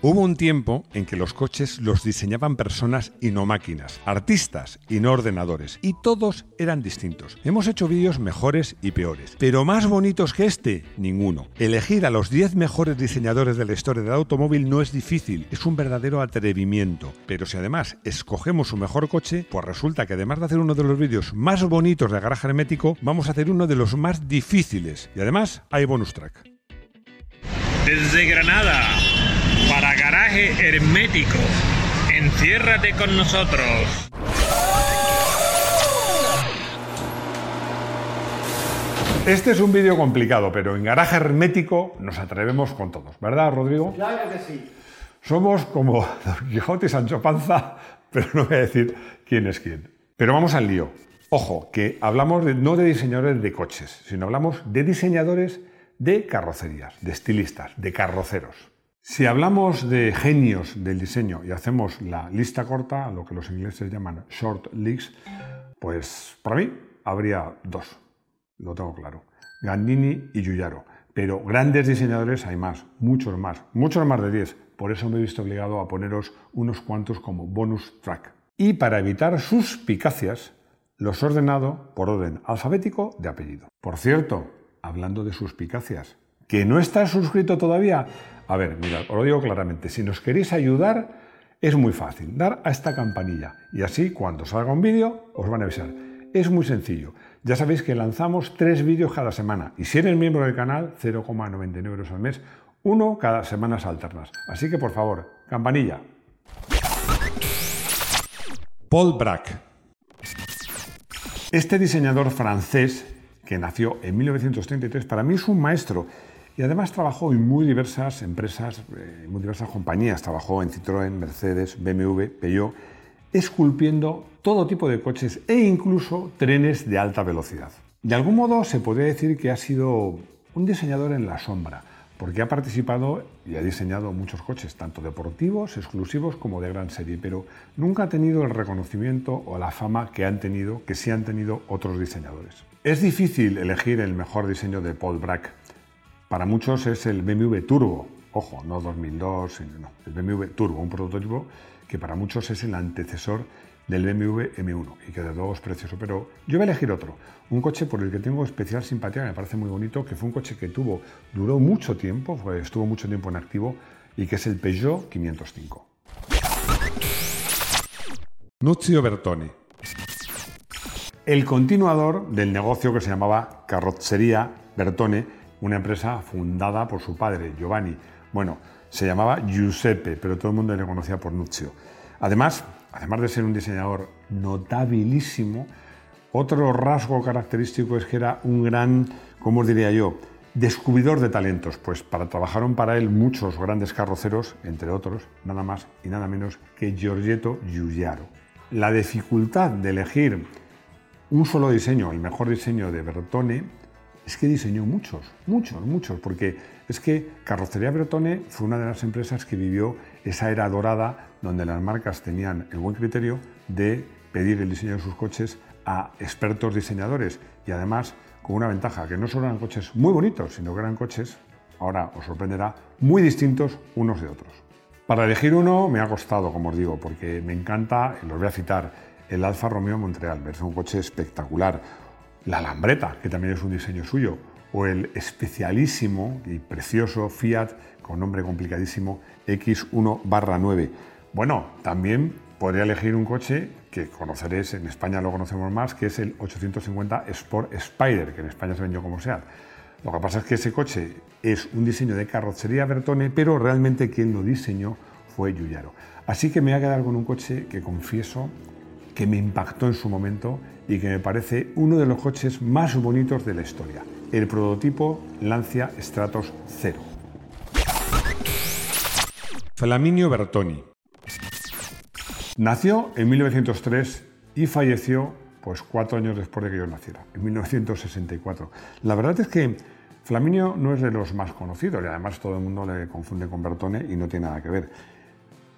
Hubo un tiempo en que los coches los diseñaban personas y no máquinas, artistas y no ordenadores, y todos eran distintos. Hemos hecho vídeos mejores y peores, pero más bonitos que este, ninguno. Elegir a los 10 mejores diseñadores de la historia del automóvil no es difícil, es un verdadero atrevimiento. Pero si además escogemos su mejor coche, pues resulta que además de hacer uno de los vídeos más bonitos de garaje hermético, vamos a hacer uno de los más difíciles. Y además hay bonus track. Desde Granada, para garaje hermético, enciérrate con nosotros. Este es un vídeo complicado, pero en garaje hermético nos atrevemos con todos, ¿verdad, Rodrigo? Claro que sí. Somos como Don Quijote y Sancho Panza, pero no voy a decir quién es quién. Pero vamos al lío. Ojo, que hablamos de- no de diseñadores de coches, sino hablamos de diseñadores de carrocerías, de estilistas, de carroceros. Si hablamos de genios del diseño y hacemos la lista corta, lo que los ingleses llaman short list, pues para mí habría dos, lo tengo claro, Gandini y Giugiaro. Pero grandes diseñadores hay más, muchos más, muchos más de 10. Por eso me he visto obligado a poneros unos cuantos como bonus track. Y para evitar suspicacias, los he ordenado por orden alfabético de apellido. Por cierto, hablando de suspicacias, ¿que no estás suscrito todavía? A ver, mirad, os lo digo claramente, si nos queréis ayudar, es muy fácil, dar a esta campanilla y así cuando salga un vídeo os van a avisar. Es muy sencillo. Ya sabéis que lanzamos tres vídeos cada semana y si eres miembro del canal, 0,99 euros al mes, uno cada semanas alternas. Así que por favor, campanilla. Paul Braque. Este diseñador francés, que nació en 1933, para mí es un maestro y además trabajó en muy diversas empresas, eh, en muy diversas compañías. Trabajó en Citroën, Mercedes, BMW, Peugeot, esculpiendo todo tipo de coches e incluso trenes de alta velocidad. De algún modo se podría decir que ha sido un diseñador en la sombra, porque ha participado y ha diseñado muchos coches, tanto deportivos, exclusivos como de gran serie, pero nunca ha tenido el reconocimiento o la fama que han tenido, que sí han tenido otros diseñadores. Es difícil elegir el mejor diseño de Paul Bragg. Para muchos es el BMW Turbo, ojo, no 2002, sino- no, el BMW Turbo, un prototipo que para muchos es el antecesor del BMW M1 y que de luego es precioso. Pero yo voy a elegir otro, un coche por el que tengo especial simpatía, me parece muy bonito, que fue un coche que tuvo, duró mucho tiempo, estuvo mucho tiempo en activo y que es el Peugeot 505. Nuzio Bertoni. El continuador del negocio que se llamaba Carrozzeria Bertone, una empresa fundada por su padre, Giovanni. Bueno, se llamaba Giuseppe, pero todo el mundo le conocía por Nuzio. Además, además de ser un diseñador notabilísimo, otro rasgo característico es que era un gran, ¿cómo diría yo?, descubridor de talentos, pues para, trabajaron para él muchos grandes carroceros, entre otros, nada más y nada menos que Giorgetto Giugiaro. La dificultad de elegir un solo diseño, el mejor diseño de Bertone, es que diseñó muchos, muchos, muchos, porque es que Carrocería Bertone fue una de las empresas que vivió esa era dorada donde las marcas tenían el buen criterio de pedir el diseño de sus coches a expertos diseñadores y además con una ventaja, que no solo eran coches muy bonitos, sino que eran coches, ahora os sorprenderá, muy distintos unos de otros. Para elegir uno me ha costado, como os digo, porque me encanta, los voy a citar, el Alfa Romeo Montreal, es un coche espectacular. La Lambretta, que también es un diseño suyo, o el especialísimo y precioso Fiat, con nombre complicadísimo, X1 9. Bueno, también podría elegir un coche que conoceréis, en España lo conocemos más, que es el 850 Sport Spider, que en España se vendió como SEAT. Lo que pasa es que ese coche es un diseño de carrocería Bertone, pero realmente quien lo diseñó fue Giugiaro. Así que me voy a quedar con un coche que confieso que me impactó en su momento y que me parece uno de los coches más bonitos de la historia, el prototipo Lancia Stratos 0. Flaminio Bertoni. Nació en 1903 y falleció pues cuatro años después de que yo naciera, en 1964. La verdad es que Flaminio no es de los más conocidos y además todo el mundo le confunde con Bertone y no tiene nada que ver.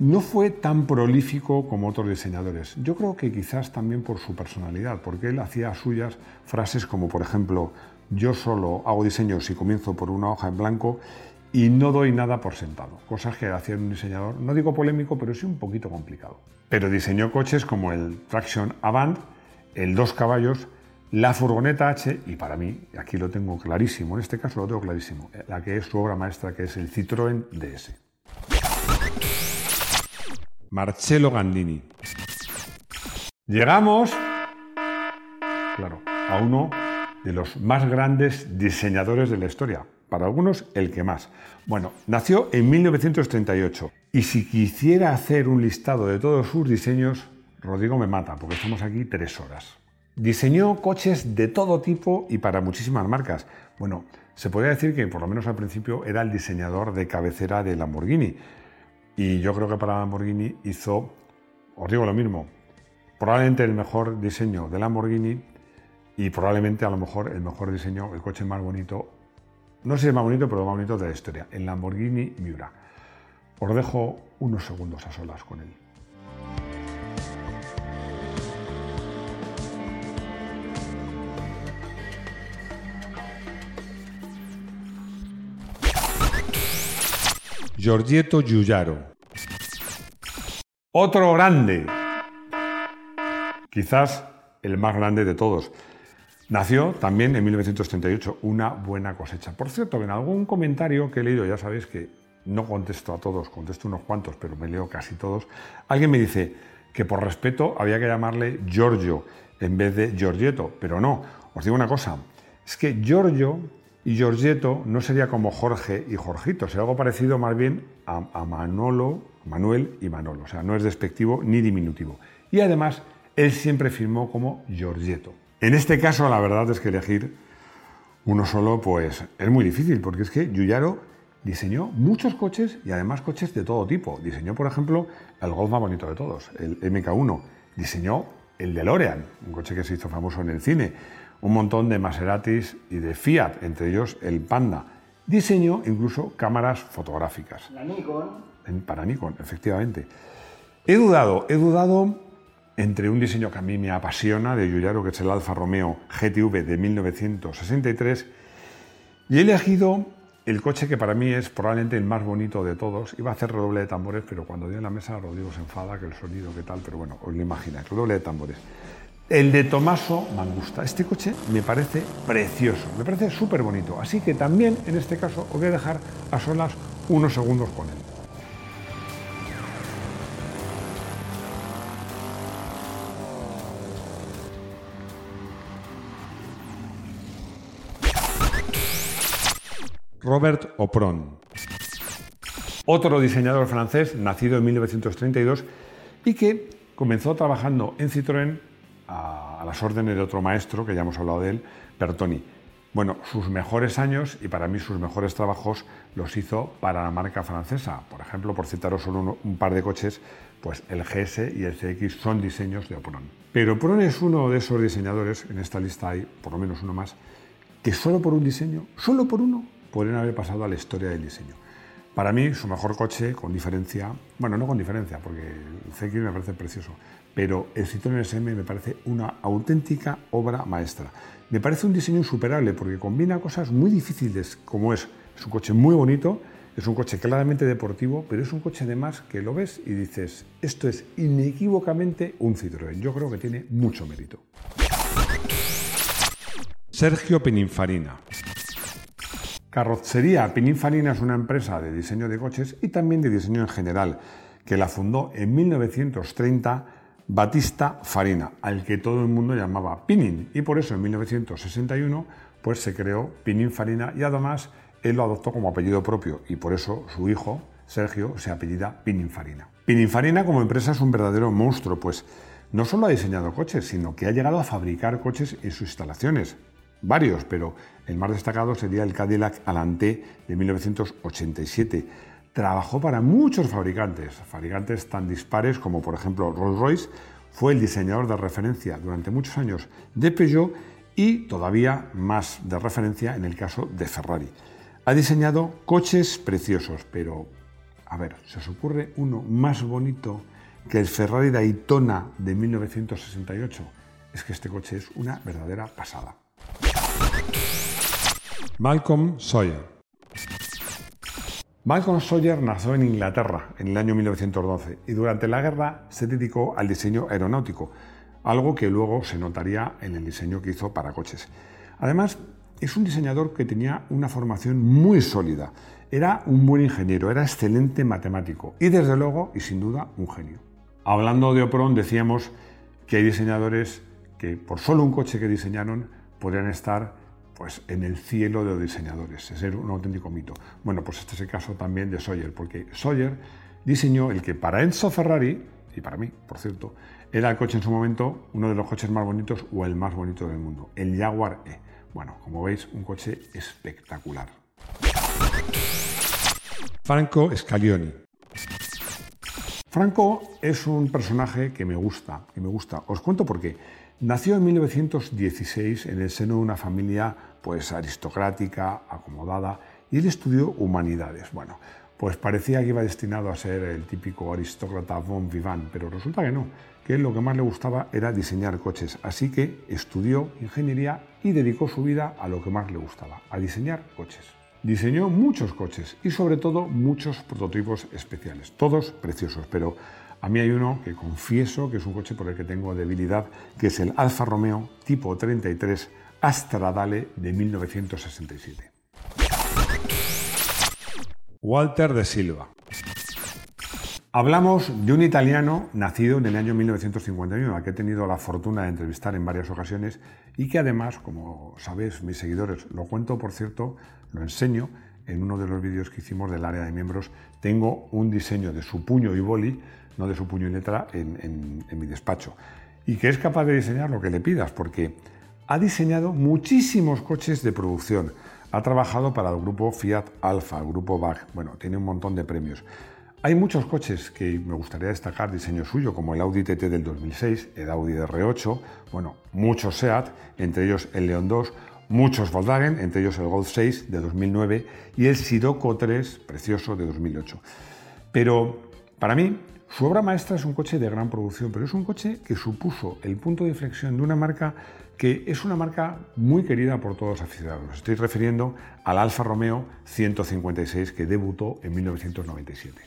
No fue tan prolífico como otros diseñadores. Yo creo que quizás también por su personalidad, porque él hacía suyas frases como, por ejemplo, yo solo hago diseños y comienzo por una hoja en blanco y no doy nada por sentado. Cosas que hacía un diseñador, no digo polémico, pero sí un poquito complicado. Pero diseñó coches como el Traction Avant, el dos caballos, la furgoneta H y para mí, aquí lo tengo clarísimo, en este caso lo tengo clarísimo, la que es su obra maestra, que es el Citroën DS. Marcello Gandini. Llegamos, claro, a uno de los más grandes diseñadores de la historia, para algunos el que más. Bueno, nació en 1938 y si quisiera hacer un listado de todos sus diseños, Rodrigo me mata, porque estamos aquí tres horas. Diseñó coches de todo tipo y para muchísimas marcas. Bueno, se podría decir que por lo menos al principio era el diseñador de cabecera de Lamborghini. Y yo creo que para Lamborghini hizo, os digo lo mismo, probablemente el mejor diseño de Lamborghini y probablemente a lo mejor el mejor diseño, el coche más bonito, no sé si es más bonito, pero el más bonito de la historia, el Lamborghini Miura. Os dejo unos segundos a solas con él. Giorgetto Giugiaro. Otro grande. Quizás el más grande de todos. Nació también en 1938, una buena cosecha. Por cierto, en algún comentario que he leído, ya sabéis que no contesto a todos, contesto unos cuantos, pero me leo casi todos, alguien me dice que por respeto había que llamarle Giorgio en vez de Giorgetto, pero no, os digo una cosa, es que Giorgio y Giorgetto no sería como Jorge y Jorgito, sería algo parecido más bien a, Manolo, Manuel y Manolo. O sea, no es despectivo ni diminutivo. Y además, él siempre firmó como Giorgetto. En este caso, la verdad es que elegir uno solo, pues es muy difícil, porque es que Giugiaro diseñó muchos coches y además coches de todo tipo. Diseñó, por ejemplo, el Golf más bonito de todos, el MK1. Diseñó el DeLorean, un coche que se hizo famoso en el cine un montón de Maseratis y de Fiat, entre ellos el Panda. Diseñó incluso cámaras fotográficas. La Nikon. para Nikon, efectivamente. He dudado, he dudado entre un diseño que a mí me apasiona de Giugiaro, que es el Alfa Romeo GTV de 1963, y he elegido el coche que para mí es probablemente el más bonito de todos. Iba a hacer redoble de tambores, pero cuando dio en la mesa Rodrigo se enfada, que el sonido, qué tal, pero bueno, os lo imagináis, redoble de tambores. El de Tomaso Mangusta. Este coche me parece precioso, me parece súper bonito. Así que también en este caso os voy a dejar a solas unos segundos con él. Robert Opron. Otro diseñador francés nacido en 1932 y que comenzó trabajando en Citroën a, las órdenes de otro maestro, que ya hemos hablado de él, Bertoni. Bueno, sus mejores años y para mí sus mejores trabajos los hizo para la marca francesa. Por ejemplo, por citaros solo un par de coches, pues el GS y el CX son diseños de Opron. Pero Opron es uno de esos diseñadores, en esta lista hay por lo menos uno más, que solo por un diseño, solo por uno, podrían haber pasado a la historia del diseño. Para mí, su mejor coche, con diferencia, bueno, no con diferencia, porque el CX me parece precioso, pero el Citroën SM me parece una auténtica obra maestra. Me parece un diseño insuperable porque combina cosas muy difíciles, como es, es un coche muy bonito, es un coche claramente deportivo, pero es un coche además que lo ves y dices, esto es inequívocamente un Citroën. Yo creo que tiene mucho mérito. Sergio Pininfarina. Carrocería Pininfarina es una empresa de diseño de coches y también de diseño en general, que la fundó en 1930 Batista Farina, al que todo el mundo llamaba Pinin, y por eso en 1961 pues se creó Pinin Farina y además él lo adoptó como apellido propio y por eso su hijo, Sergio, se apellida Pininfarina. Pininfarina como empresa es un verdadero monstruo, pues no solo ha diseñado coches, sino que ha llegado a fabricar coches en sus instalaciones. Varios, pero el más destacado sería el Cadillac Alante de 1987 trabajó para muchos fabricantes, fabricantes tan dispares como por ejemplo Rolls-Royce, fue el diseñador de referencia durante muchos años de Peugeot y todavía más de referencia en el caso de Ferrari. Ha diseñado coches preciosos, pero a ver, ¿se os ocurre uno más bonito que el Ferrari Daytona de 1968? Es que este coche es una verdadera pasada. Malcolm Sawyer Malcolm Sawyer nació en Inglaterra en el año 1912 y durante la guerra se dedicó al diseño aeronáutico, algo que luego se notaría en el diseño que hizo para coches. Además, es un diseñador que tenía una formación muy sólida. Era un buen ingeniero, era excelente matemático y desde luego y sin duda un genio. Hablando de Opron decíamos que hay diseñadores que por solo un coche que diseñaron podrían estar pues en el cielo de los diseñadores, es un auténtico mito. Bueno, pues este es el caso también de Sawyer, porque Sawyer diseñó el que para Enzo Ferrari, y para mí, por cierto, era el coche en su momento uno de los coches más bonitos o el más bonito del mundo, el Jaguar E. Bueno, como veis, un coche espectacular. Franco Scaglioni. Franco es un personaje que me gusta, que me gusta. Os cuento por qué. Nació en 1916 en el seno de una familia pues aristocrática, acomodada, y él estudió humanidades. Bueno, pues parecía que iba destinado a ser el típico aristócrata von vivant, pero resulta que no, que lo que más le gustaba era diseñar coches, así que estudió ingeniería y dedicó su vida a lo que más le gustaba, a diseñar coches. Diseñó muchos coches y sobre todo muchos prototipos especiales, todos preciosos, pero a mí hay uno que confieso que es un coche por el que tengo debilidad, que es el Alfa Romeo tipo 33 Astradale de 1967. Walter de Silva. Hablamos de un italiano nacido en el año 1951, al que he tenido la fortuna de entrevistar en varias ocasiones y que además, como sabéis mis seguidores, lo cuento por cierto, lo enseño en uno de los vídeos que hicimos del área de miembros, tengo un diseño de su puño y boli no de su puño y letra, en, mi despacho. Y que es capaz de diseñar lo que le pidas, porque ha diseñado muchísimos coches de producción. Ha trabajado para el grupo Fiat Alfa, el grupo BAG. Bueno, tiene un montón de premios. Hay muchos coches que me gustaría destacar diseño suyo, como el Audi TT del 2006, el Audi R8, bueno, muchos SEAT, entre ellos el León 2, muchos Volkswagen, entre ellos el Golf 6 de 2009 y el Sirocco 3, precioso, de 2008. Pero para mí, su obra maestra es un coche de gran producción, pero es un coche que supuso el punto de inflexión de una marca que es una marca muy querida por todos los aficionados. Estoy refiriendo al Alfa Romeo 156 que debutó en 1997.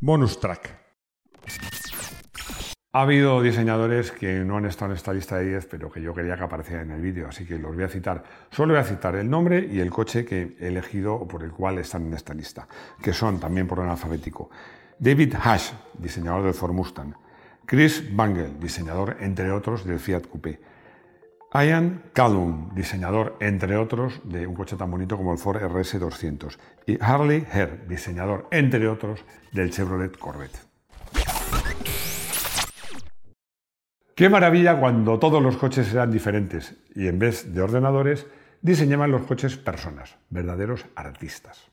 Bonus track. Ha habido diseñadores que no han estado en esta lista de 10, pero que yo quería que aparecieran en el vídeo, así que los voy a citar. Solo voy a citar el nombre y el coche que he elegido o por el cual están en esta lista, que son también por orden alfabético. David Hash, diseñador del Ford Mustang. Chris Bangle, diseñador, entre otros, del Fiat Coupé. Ian Callum, diseñador, entre otros, de un coche tan bonito como el Ford RS200. Y Harley Herr, diseñador, entre otros, del Chevrolet Corvette. Qué maravilla cuando todos los coches eran diferentes y en vez de ordenadores diseñaban los coches personas, verdaderos artistas.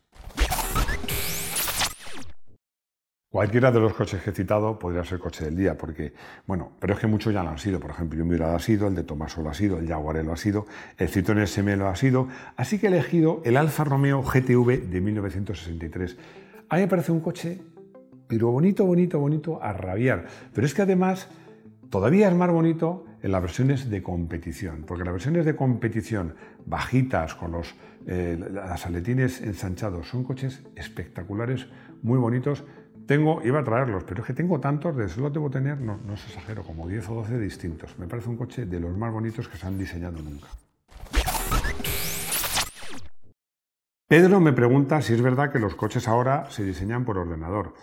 Cualquiera de los coches que he citado podría ser coche del día, porque, bueno, pero es que muchos ya lo han sido. Por ejemplo, el Miura ha sido, el de Tomaso lo ha sido, el Jaguar lo ha sido, el Citroën SM lo ha sido. Así que he elegido el Alfa Romeo GTV de 1963. A mí me parece un coche, pero bonito, bonito, bonito a rabiar. Pero es que además Todavía es más bonito en las versiones de competición, porque las versiones de competición bajitas, con los eh, las aletines ensanchados, son coches espectaculares, muy bonitos. Tengo, iba a traerlos, pero es que tengo tantos, de solo debo tener, no, no os exagero, como 10 o 12 distintos. Me parece un coche de los más bonitos que se han diseñado nunca. Pedro me pregunta si es verdad que los coches ahora se diseñan por ordenador.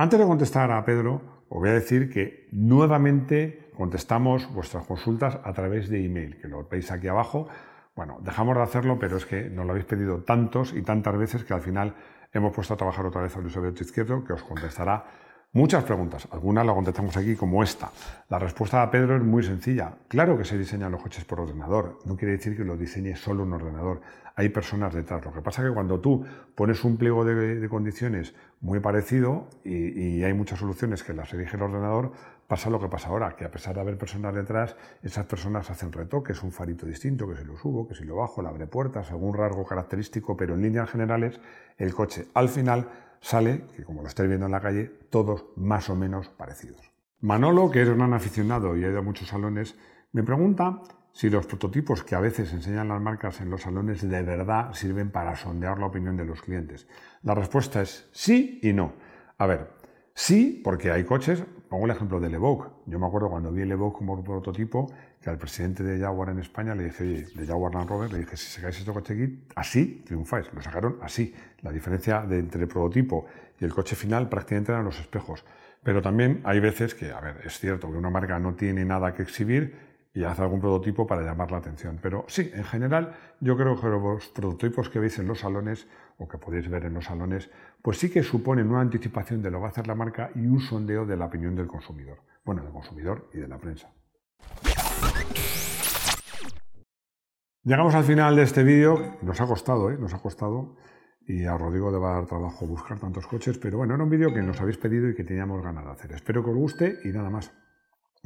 Antes de contestar a Pedro, os voy a decir que nuevamente contestamos vuestras consultas a través de email, que lo veis aquí abajo. Bueno, dejamos de hacerlo, pero es que nos lo habéis pedido tantos y tantas veces que al final hemos puesto a trabajar otra vez a Luis Alberto Izquierdo, que os contestará Muchas preguntas, algunas las contestamos aquí como esta. La respuesta a Pedro es muy sencilla. Claro que se diseñan los coches por ordenador, no quiere decir que lo diseñe solo un ordenador, hay personas detrás. Lo que pasa es que cuando tú pones un pliego de, condiciones muy parecido y, hay muchas soluciones que las elige el ordenador, pasa lo que pasa ahora, que a pesar de haber personas detrás, esas personas hacen retoques, un farito distinto, que si lo subo, que si lo bajo, le abre puertas, algún rasgo característico, pero en líneas generales el coche al final sale, que como lo estáis viendo en la calle, todos más o menos parecidos. Manolo, que es un aficionado y ha ido a muchos salones, me pregunta si los prototipos que a veces enseñan las marcas en los salones de verdad sirven para sondear la opinión de los clientes. La respuesta es sí y no. A ver, sí, porque hay coches, pongo el ejemplo del Evoque. Yo me acuerdo cuando vi el Evoque como prototipo, que al presidente de Jaguar en España le dije, oye, de Jaguar Land Rover, le dije, si sacáis este coche aquí, así triunfáis. Lo sacaron así. La diferencia entre el prototipo y el coche final prácticamente eran los espejos. Pero también hay veces que, a ver, es cierto que una marca no tiene nada que exhibir y hace algún prototipo para llamar la atención. Pero sí, en general, yo creo que los prototipos que veis en los salones o que podéis ver en los salones, pues sí que suponen una anticipación de lo que va a hacer la marca y un sondeo de la opinión del consumidor. Bueno, del consumidor y de la prensa. Llegamos al final de este vídeo. Nos ha costado, ¿eh? Nos ha costado. Y a Rodrigo le va a dar trabajo buscar tantos coches. Pero bueno, era un vídeo que nos habéis pedido y que teníamos ganas de hacer. Espero que os guste y nada más.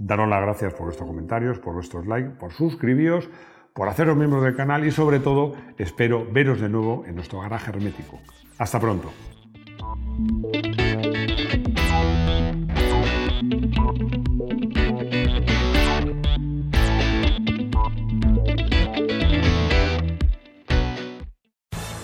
Daros las gracias por vuestros comentarios, por vuestros likes, por suscribíos, por haceros miembros del canal y sobre todo espero veros de nuevo en nuestro garaje hermético. Hasta pronto.